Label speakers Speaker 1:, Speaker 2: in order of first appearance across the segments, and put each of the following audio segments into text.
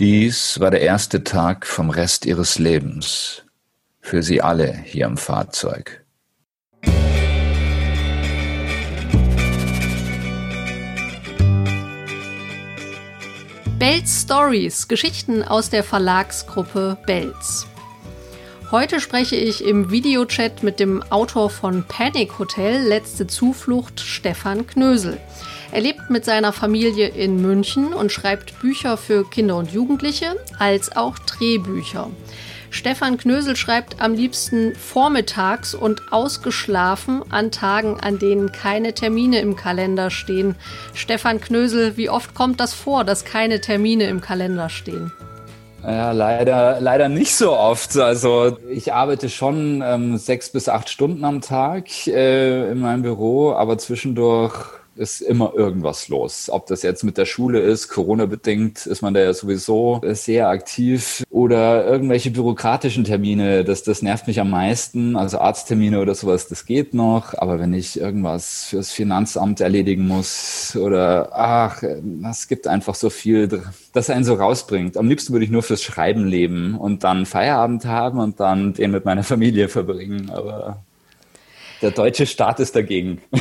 Speaker 1: Dies war der erste Tag vom Rest ihres Lebens. Für sie alle hier im Fahrzeug.
Speaker 2: Bells Stories, Geschichten aus der Verlagsgruppe Bells. Heute spreche ich im Videochat mit dem Autor von Panic Hotel Letzte Zuflucht, Stefan Knösel. Er lebt mit seiner Familie in München und schreibt Bücher für Kinder und Jugendliche als auch Drehbücher. Stefan Knösel schreibt am liebsten vormittags und ausgeschlafen an Tagen, an denen keine Termine im Kalender stehen. Stefan Knösel, wie oft kommt das vor, dass keine Termine im Kalender stehen?
Speaker 3: Ja, leider, leider nicht so oft. Also ich arbeite schon ähm, sechs bis acht Stunden am Tag äh, in meinem Büro, aber zwischendurch ist immer irgendwas los. Ob das jetzt mit der Schule ist, Corona-bedingt ist man da ja sowieso sehr aktiv oder irgendwelche bürokratischen Termine, das, das nervt mich am meisten. Also Arzttermine oder sowas, das geht noch. Aber wenn ich irgendwas fürs Finanzamt erledigen muss oder ach, es gibt einfach so viel, das einen so rausbringt. Am liebsten würde ich nur fürs Schreiben leben und dann Feierabend haben und dann den mit meiner Familie verbringen. Aber der deutsche Staat ist dagegen.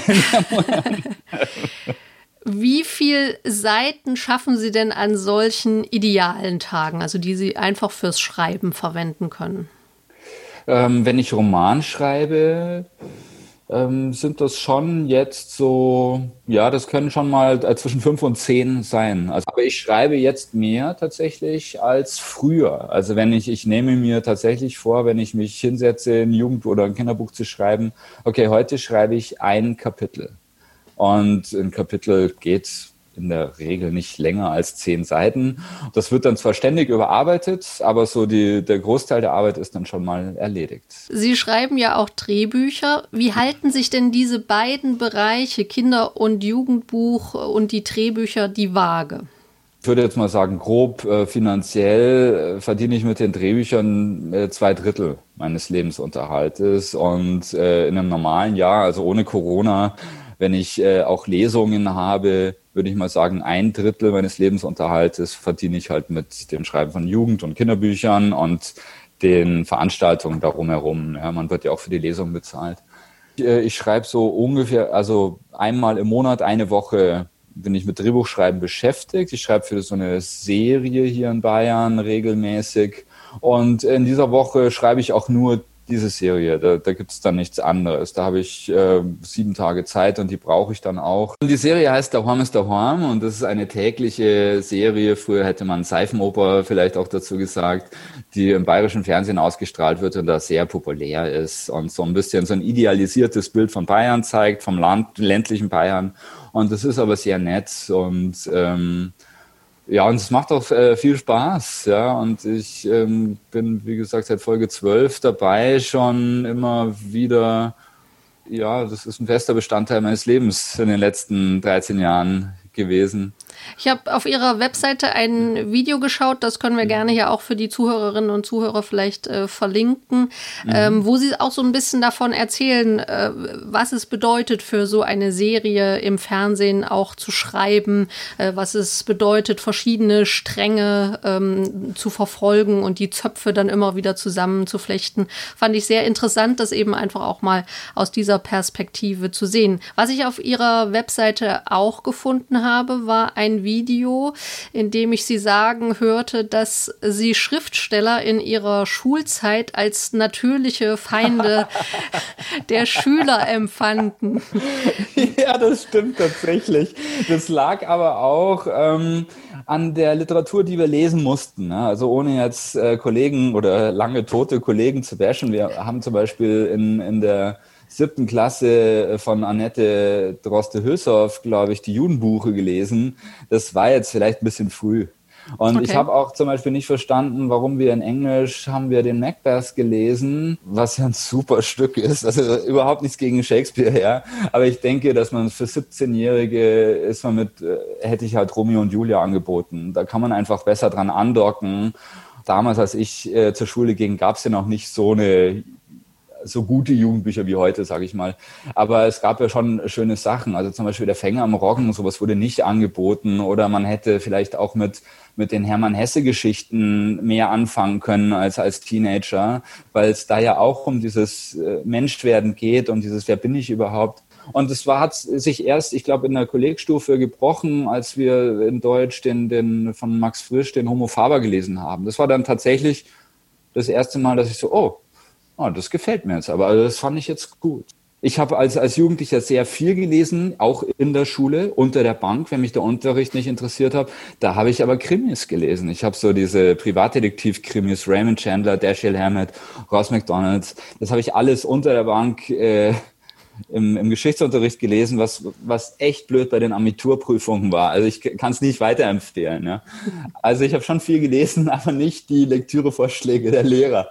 Speaker 2: Wie viel Seiten schaffen Sie denn an solchen idealen Tagen, also die Sie einfach fürs Schreiben verwenden können?
Speaker 3: Ähm, wenn ich Roman schreibe, ähm, sind das schon jetzt so, ja, das können schon mal äh, zwischen fünf und zehn sein. Also, aber ich schreibe jetzt mehr tatsächlich als früher. Also wenn ich, ich nehme mir tatsächlich vor, wenn ich mich hinsetze, ein Jugend- oder ein Kinderbuch zu schreiben, okay, heute schreibe ich ein Kapitel. Und ein Kapitel geht in der Regel nicht länger als zehn Seiten. Das wird dann zwar ständig überarbeitet, aber so die, der Großteil der Arbeit ist dann schon mal erledigt.
Speaker 2: Sie schreiben ja auch Drehbücher. Wie halten sich denn diese beiden Bereiche, Kinder- und Jugendbuch und die Drehbücher, die Waage?
Speaker 3: Ich würde jetzt mal sagen, grob äh, finanziell äh, verdiene ich mit den Drehbüchern äh, zwei Drittel meines Lebensunterhaltes und äh, in einem normalen Jahr, also ohne Corona, wenn ich äh, auch Lesungen habe, würde ich mal sagen, ein Drittel meines Lebensunterhaltes verdiene ich halt mit dem Schreiben von Jugend- und Kinderbüchern und den Veranstaltungen darum herum. Ja, man wird ja auch für die Lesung bezahlt. Ich, äh, ich schreibe so ungefähr, also einmal im Monat, eine Woche bin ich mit Drehbuchschreiben beschäftigt. Ich schreibe für so eine Serie hier in Bayern regelmäßig. Und in dieser Woche schreibe ich auch nur diese Serie, da, da gibt es dann nichts anderes. Da habe ich äh, sieben Tage Zeit und die brauche ich dann auch. Und die Serie heißt Der Horm ist der Horm und das ist eine tägliche Serie. Früher hätte man Seifenoper vielleicht auch dazu gesagt, die im bayerischen Fernsehen ausgestrahlt wird und da sehr populär ist und so ein bisschen so ein idealisiertes Bild von Bayern zeigt, vom Land, ländlichen Bayern. Und das ist aber sehr nett und ähm, ja, und es macht auch äh, viel Spaß, ja. Und ich ähm, bin, wie gesagt, seit Folge 12 dabei, schon immer wieder, ja, das ist ein fester Bestandteil meines Lebens in den letzten 13 Jahren gewesen.
Speaker 2: Ich habe auf Ihrer Webseite ein Video geschaut, das können wir gerne hier auch für die Zuhörerinnen und Zuhörer vielleicht äh, verlinken, mhm. ähm, wo Sie auch so ein bisschen davon erzählen, äh, was es bedeutet für so eine Serie im Fernsehen auch zu schreiben, äh, was es bedeutet, verschiedene Stränge ähm, zu verfolgen und die Zöpfe dann immer wieder zusammenzuflechten. Fand ich sehr interessant, das eben einfach auch mal aus dieser Perspektive zu sehen. Was ich auf Ihrer Webseite auch gefunden habe, war ein Video, in dem ich sie sagen hörte, dass sie Schriftsteller in ihrer Schulzeit als natürliche Feinde der Schüler empfanden.
Speaker 3: Ja, das stimmt tatsächlich. Das lag aber auch ähm, an der Literatur, die wir lesen mussten. Ne? Also ohne jetzt äh, Kollegen oder lange tote Kollegen zu bashen. Wir haben zum Beispiel in, in der siebten Klasse äh, von Annette Droste-Hülshoff, glaube ich, die Judenbuche gelesen. Das war jetzt vielleicht ein bisschen früh. Und okay. ich habe auch zum Beispiel nicht verstanden, warum wir in Englisch haben wir den Macbeth gelesen, was ja ein super Stück ist. Also überhaupt nichts gegen Shakespeare, ja. Aber ich denke, dass man für 17-Jährige ist man mit, äh, hätte ich halt Romeo und Julia angeboten. Da kann man einfach besser dran andocken. Damals, als ich äh, zur Schule ging, gab es ja noch nicht so eine so gute Jugendbücher wie heute, sage ich mal. Aber es gab ja schon schöne Sachen. Also zum Beispiel der Fänger am Roggen, sowas wurde nicht angeboten. Oder man hätte vielleicht auch mit, mit den Hermann Hesse-Geschichten mehr anfangen können als als Teenager, weil es da ja auch um dieses äh, Menschwerden geht, um dieses Wer bin ich überhaupt. Und es war, hat sich erst, ich glaube, in der Kollegstufe gebrochen, als wir in Deutsch den, den von Max Frisch den Homo Faber gelesen haben. Das war dann tatsächlich das erste Mal, dass ich so, oh, oh das gefällt mir jetzt, aber also das fand ich jetzt gut. Ich habe als, als Jugendlicher sehr viel gelesen, auch in der Schule, unter der Bank, wenn mich der Unterricht nicht interessiert hat. Da habe ich aber Krimis gelesen. Ich habe so diese Privatdetektiv-Krimis, Raymond Chandler, Dashiell Hammett, Ross McDonalds. Das habe ich alles unter der Bank äh, im, im Geschichtsunterricht gelesen, was, was echt blöd bei den Abiturprüfungen war. Also ich kann es nicht weiterempfehlen. Ja. Also ich habe schon viel gelesen, aber nicht die Lektürevorschläge der Lehrer.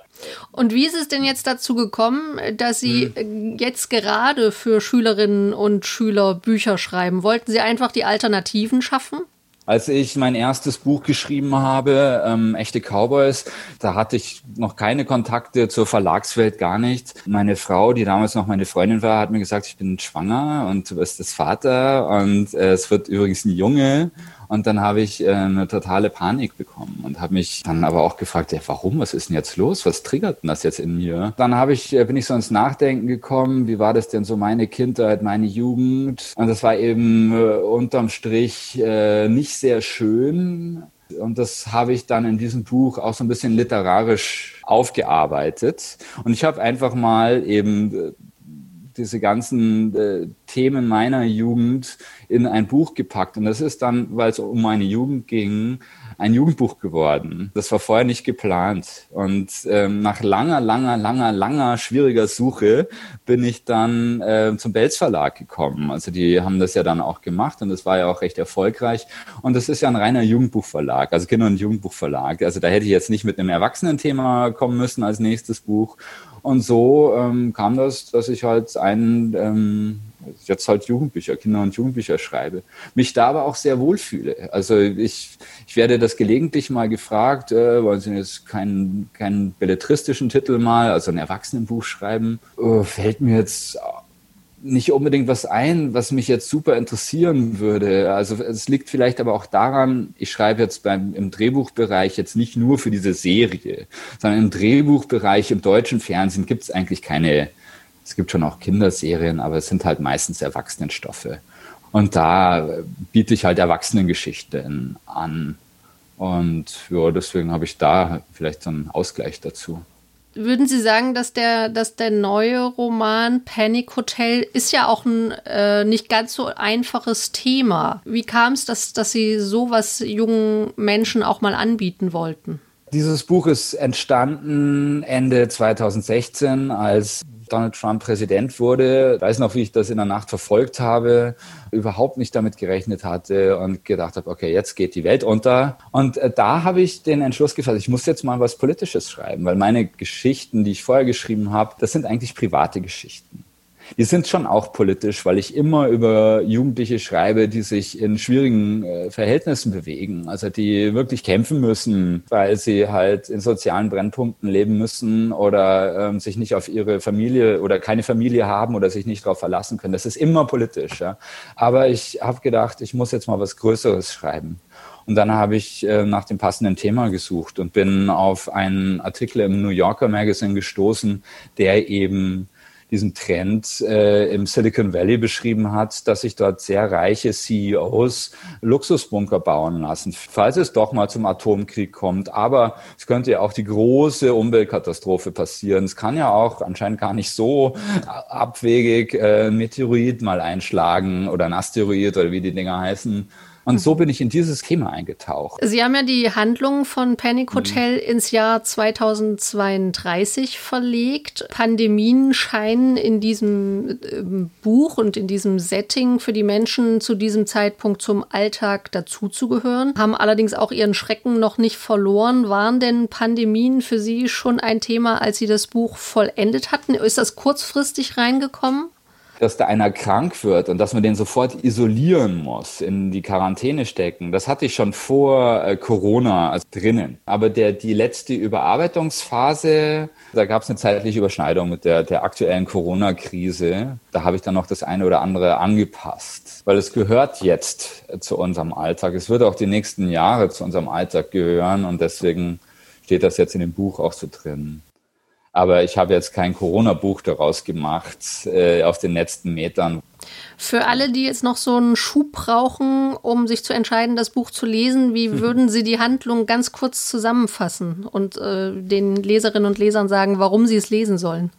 Speaker 2: Und wie ist es denn jetzt dazu gekommen, dass Sie hm. jetzt gerade für Schülerinnen und Schüler Bücher schreiben? Wollten Sie einfach die Alternativen schaffen?
Speaker 3: Als ich mein erstes Buch geschrieben habe, ähm, Echte Cowboys, da hatte ich noch keine Kontakte zur Verlagswelt, gar nicht. Meine Frau, die damals noch meine Freundin war, hat mir gesagt, ich bin schwanger und du bist das Vater und äh, es wird übrigens ein Junge. Und dann habe ich äh, eine totale Panik bekommen und habe mich dann aber auch gefragt, ja, warum? Was ist denn jetzt los? Was triggert denn das jetzt in mir? Dann habe ich, äh, bin ich so ins Nachdenken gekommen, wie war das denn so meine Kindheit, meine Jugend? Und das war eben äh, unterm Strich äh, nicht sehr schön. Und das habe ich dann in diesem Buch auch so ein bisschen literarisch aufgearbeitet. Und ich habe einfach mal eben äh, diese ganzen äh, Themen meiner Jugend in ein Buch gepackt. Und das ist dann, weil es um meine Jugend ging, ein Jugendbuch geworden. Das war vorher nicht geplant. Und ähm, nach langer, langer, langer, langer, schwieriger Suche bin ich dann äh, zum Belz Verlag gekommen. Also die haben das ja dann auch gemacht und das war ja auch recht erfolgreich. Und das ist ja ein reiner Jugendbuchverlag, also Kinder- und Jugendbuchverlag. Also da hätte ich jetzt nicht mit einem Erwachsenen-Thema kommen müssen als nächstes Buch. Und so ähm, kam das, dass ich halt einen, ähm, jetzt halt Jugendbücher, Kinder- und Jugendbücher schreibe. Mich da aber auch sehr wohlfühle. Also ich, ich werde das gelegentlich mal gefragt, äh, wollen Sie jetzt keinen, keinen belletristischen Titel mal, also ein Erwachsenenbuch schreiben? Äh, fällt mir jetzt nicht unbedingt was ein, was mich jetzt super interessieren würde. Also es liegt vielleicht aber auch daran, ich schreibe jetzt beim, im Drehbuchbereich jetzt nicht nur für diese Serie, sondern im Drehbuchbereich im deutschen Fernsehen gibt es eigentlich keine, es gibt schon auch Kinderserien, aber es sind halt meistens Erwachsenenstoffe. Und da biete ich halt Erwachsenengeschichten an. Und ja, deswegen habe ich da vielleicht so einen Ausgleich dazu.
Speaker 2: Würden Sie sagen, dass der, dass der neue Roman Panic Hotel ist ja auch ein äh, nicht ganz so einfaches Thema. Wie kam es, dass, dass Sie sowas jungen Menschen auch mal anbieten wollten?
Speaker 3: Dieses Buch ist entstanden Ende 2016, als Donald Trump Präsident wurde. Weiß noch, wie ich das in der Nacht verfolgt habe, überhaupt nicht damit gerechnet hatte und gedacht habe, okay, jetzt geht die Welt unter. Und äh, da habe ich den Entschluss gefasst, ich muss jetzt mal was Politisches schreiben, weil meine Geschichten, die ich vorher geschrieben habe, das sind eigentlich private Geschichten. Die sind schon auch politisch, weil ich immer über Jugendliche schreibe, die sich in schwierigen äh, Verhältnissen bewegen, also die wirklich kämpfen müssen, weil sie halt in sozialen Brennpunkten leben müssen oder ähm, sich nicht auf ihre Familie oder keine Familie haben oder sich nicht darauf verlassen können. Das ist immer politisch. Ja. Aber ich habe gedacht, ich muss jetzt mal was Größeres schreiben. Und dann habe ich äh, nach dem passenden Thema gesucht und bin auf einen Artikel im New Yorker Magazine gestoßen, der eben diesen Trend äh, im Silicon Valley beschrieben hat, dass sich dort sehr reiche CEOs Luxusbunker bauen lassen, falls es doch mal zum Atomkrieg kommt. Aber es könnte ja auch die große Umweltkatastrophe passieren. Es kann ja auch anscheinend gar nicht so abwegig äh, ein Meteorit mal einschlagen oder ein Asteroid oder wie die Dinger heißen und so bin ich in dieses Thema eingetaucht.
Speaker 2: Sie haben ja die Handlung von Panic mhm. Hotel mhm. ins Jahr 2032 verlegt. Pandemien scheinen in diesem ähm, Buch und in diesem Setting für die Menschen zu diesem Zeitpunkt zum Alltag dazuzugehören, haben allerdings auch ihren Schrecken noch nicht verloren. Waren denn Pandemien für Sie schon ein Thema, als Sie das Buch vollendet hatten? Ist das kurzfristig reingekommen?
Speaker 3: Dass da einer krank wird und dass man den sofort isolieren muss, in die Quarantäne stecken. Das hatte ich schon vor äh, Corona also drinnen. Aber der, die letzte Überarbeitungsphase, da gab es eine zeitliche Überschneidung mit der, der aktuellen Corona-Krise. Da habe ich dann noch das eine oder andere angepasst, weil es gehört jetzt zu unserem Alltag. Es wird auch die nächsten Jahre zu unserem Alltag gehören und deswegen steht das jetzt in dem Buch auch so drin. Aber ich habe jetzt kein Corona-Buch daraus gemacht äh, auf den letzten Metern.
Speaker 2: Für alle, die jetzt noch so einen Schub brauchen, um sich zu entscheiden, das Buch zu lesen, wie würden Sie die Handlung ganz kurz zusammenfassen und äh, den Leserinnen und Lesern sagen, warum sie es lesen sollen?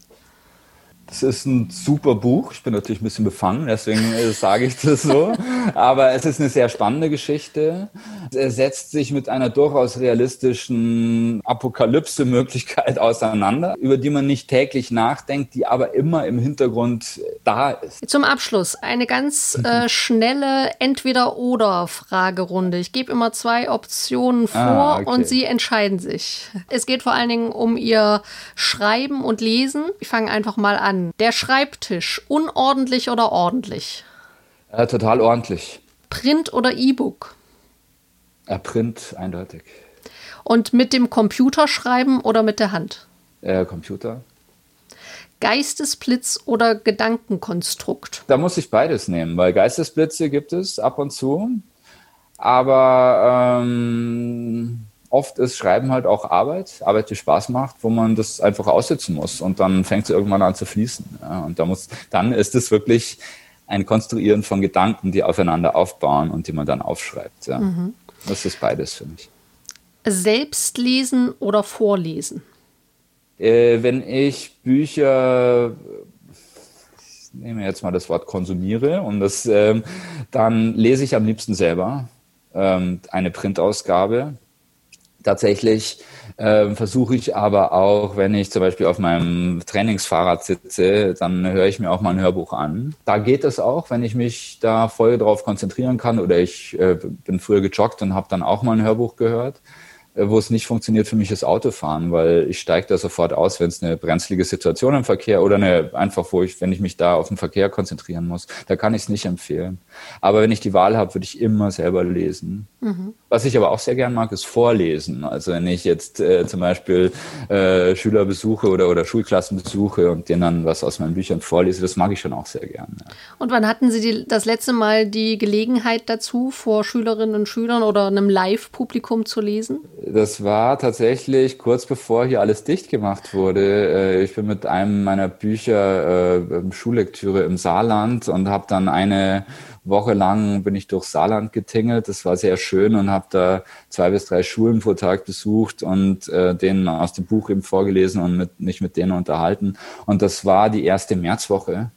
Speaker 3: Es ist ein super Buch. Ich bin natürlich ein bisschen befangen, deswegen äh, sage ich das so. Aber es ist eine sehr spannende Geschichte. Er setzt sich mit einer durchaus realistischen Apokalypse-Möglichkeit auseinander, über die man nicht täglich nachdenkt, die aber immer im Hintergrund da ist.
Speaker 2: Zum Abschluss eine ganz äh, schnelle Entweder-Oder-Fragerunde. Ich gebe immer zwei Optionen ah, vor ah, okay. und Sie entscheiden sich. Es geht vor allen Dingen um Ihr Schreiben und Lesen. Ich fange einfach mal an an. Der Schreibtisch, unordentlich oder ordentlich?
Speaker 3: Äh, total ordentlich.
Speaker 2: Print oder E-Book?
Speaker 3: Äh, Print, eindeutig.
Speaker 2: Und mit dem Computer schreiben oder mit der Hand?
Speaker 3: Äh, Computer.
Speaker 2: Geistesblitz oder Gedankenkonstrukt?
Speaker 3: Da muss ich beides nehmen, weil Geistesblitze gibt es ab und zu. Aber ähm, oft ist Schreiben halt auch Arbeit, Arbeit, die Spaß macht, wo man das einfach aussitzen muss und dann fängt es irgendwann an zu fließen. Und da muss, dann ist es wirklich ein Konstruieren von Gedanken, die aufeinander aufbauen und die man dann aufschreibt. Ja. Mhm. Das ist beides für mich.
Speaker 2: Selbst lesen oder vorlesen?
Speaker 3: Äh, wenn ich Bücher ich nehme jetzt mal das Wort konsumiere und das, ähm, dann lese ich am liebsten selber ähm, eine Printausgabe Tatsächlich äh, versuche ich aber auch, wenn ich zum Beispiel auf meinem Trainingsfahrrad sitze, dann höre ich mir auch mal ein Hörbuch an. Da geht es auch, wenn ich mich da voll drauf konzentrieren kann oder ich äh, bin früher gejoggt und habe dann auch mal ein Hörbuch gehört. Äh, wo es nicht funktioniert für mich ist Autofahren, weil ich steige da sofort aus, wenn es eine brenzlige Situation im Verkehr oder eine einfach, wo ich, wenn ich mich da auf den Verkehr konzentrieren muss, da kann ich es nicht empfehlen. Aber wenn ich die Wahl habe, würde ich immer selber lesen. Mhm. Was ich aber auch sehr gern mag, ist vorlesen. Also wenn ich jetzt äh, zum Beispiel äh, Schüler besuche oder, oder Schulklassen besuche und denen dann was aus meinen Büchern vorlese, das mag ich schon auch sehr gern. Ja.
Speaker 2: Und wann hatten Sie die, das letzte Mal die Gelegenheit dazu, vor Schülerinnen und Schülern oder einem Live-Publikum zu lesen?
Speaker 3: Das war tatsächlich kurz bevor hier alles dicht gemacht wurde. Äh, ich bin mit einem meiner Bücher äh, Schullektüre im Saarland und habe dann eine Woche lang bin ich durch Saarland getingelt. Das war sehr schön und habe da zwei bis drei Schulen pro Tag besucht und äh, denen aus dem Buch eben vorgelesen und mit, mich mit denen unterhalten. Und das war die erste Märzwoche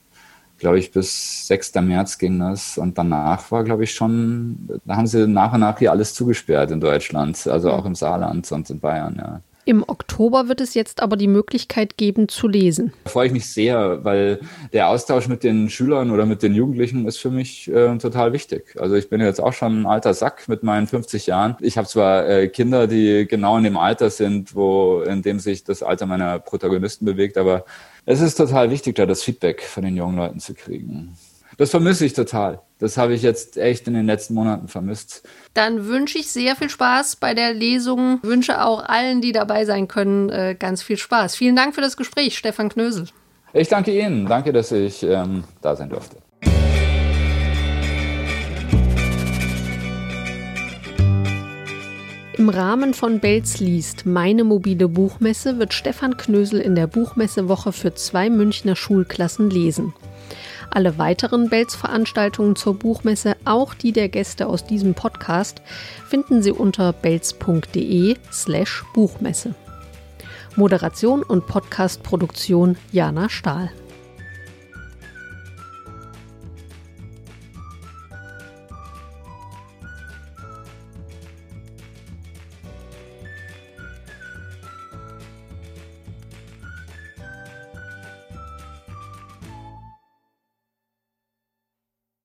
Speaker 3: glaube ich, bis 6. März ging das. Und danach war, glaube ich, schon, da haben sie nach und nach hier alles zugesperrt in Deutschland, also auch im Saarland und in Bayern, ja.
Speaker 2: Im Oktober wird es jetzt aber die Möglichkeit geben zu lesen.
Speaker 3: Da freue ich mich sehr, weil der Austausch mit den Schülern oder mit den Jugendlichen ist für mich äh, total wichtig. Also ich bin jetzt auch schon ein alter Sack mit meinen 50 Jahren. Ich habe zwar äh, Kinder, die genau in dem Alter sind, wo in dem sich das Alter meiner Protagonisten bewegt, aber es ist total wichtig, da das Feedback von den jungen Leuten zu kriegen. Das vermisse ich total. Das habe ich jetzt echt in den letzten Monaten vermisst.
Speaker 2: Dann wünsche ich sehr viel Spaß bei der Lesung. Wünsche auch allen, die dabei sein können, äh, ganz viel Spaß. Vielen Dank für das Gespräch, Stefan Knösel.
Speaker 3: Ich danke Ihnen. Danke, dass ich ähm, da sein durfte.
Speaker 2: Im Rahmen von Belz liest Meine mobile Buchmesse wird Stefan Knösel in der Buchmessewoche für zwei Münchner Schulklassen lesen. Alle weiteren Belz-Veranstaltungen zur Buchmesse, auch die der Gäste aus diesem Podcast, finden Sie unter belz.de slash Buchmesse. Moderation und Podcastproduktion Jana Stahl.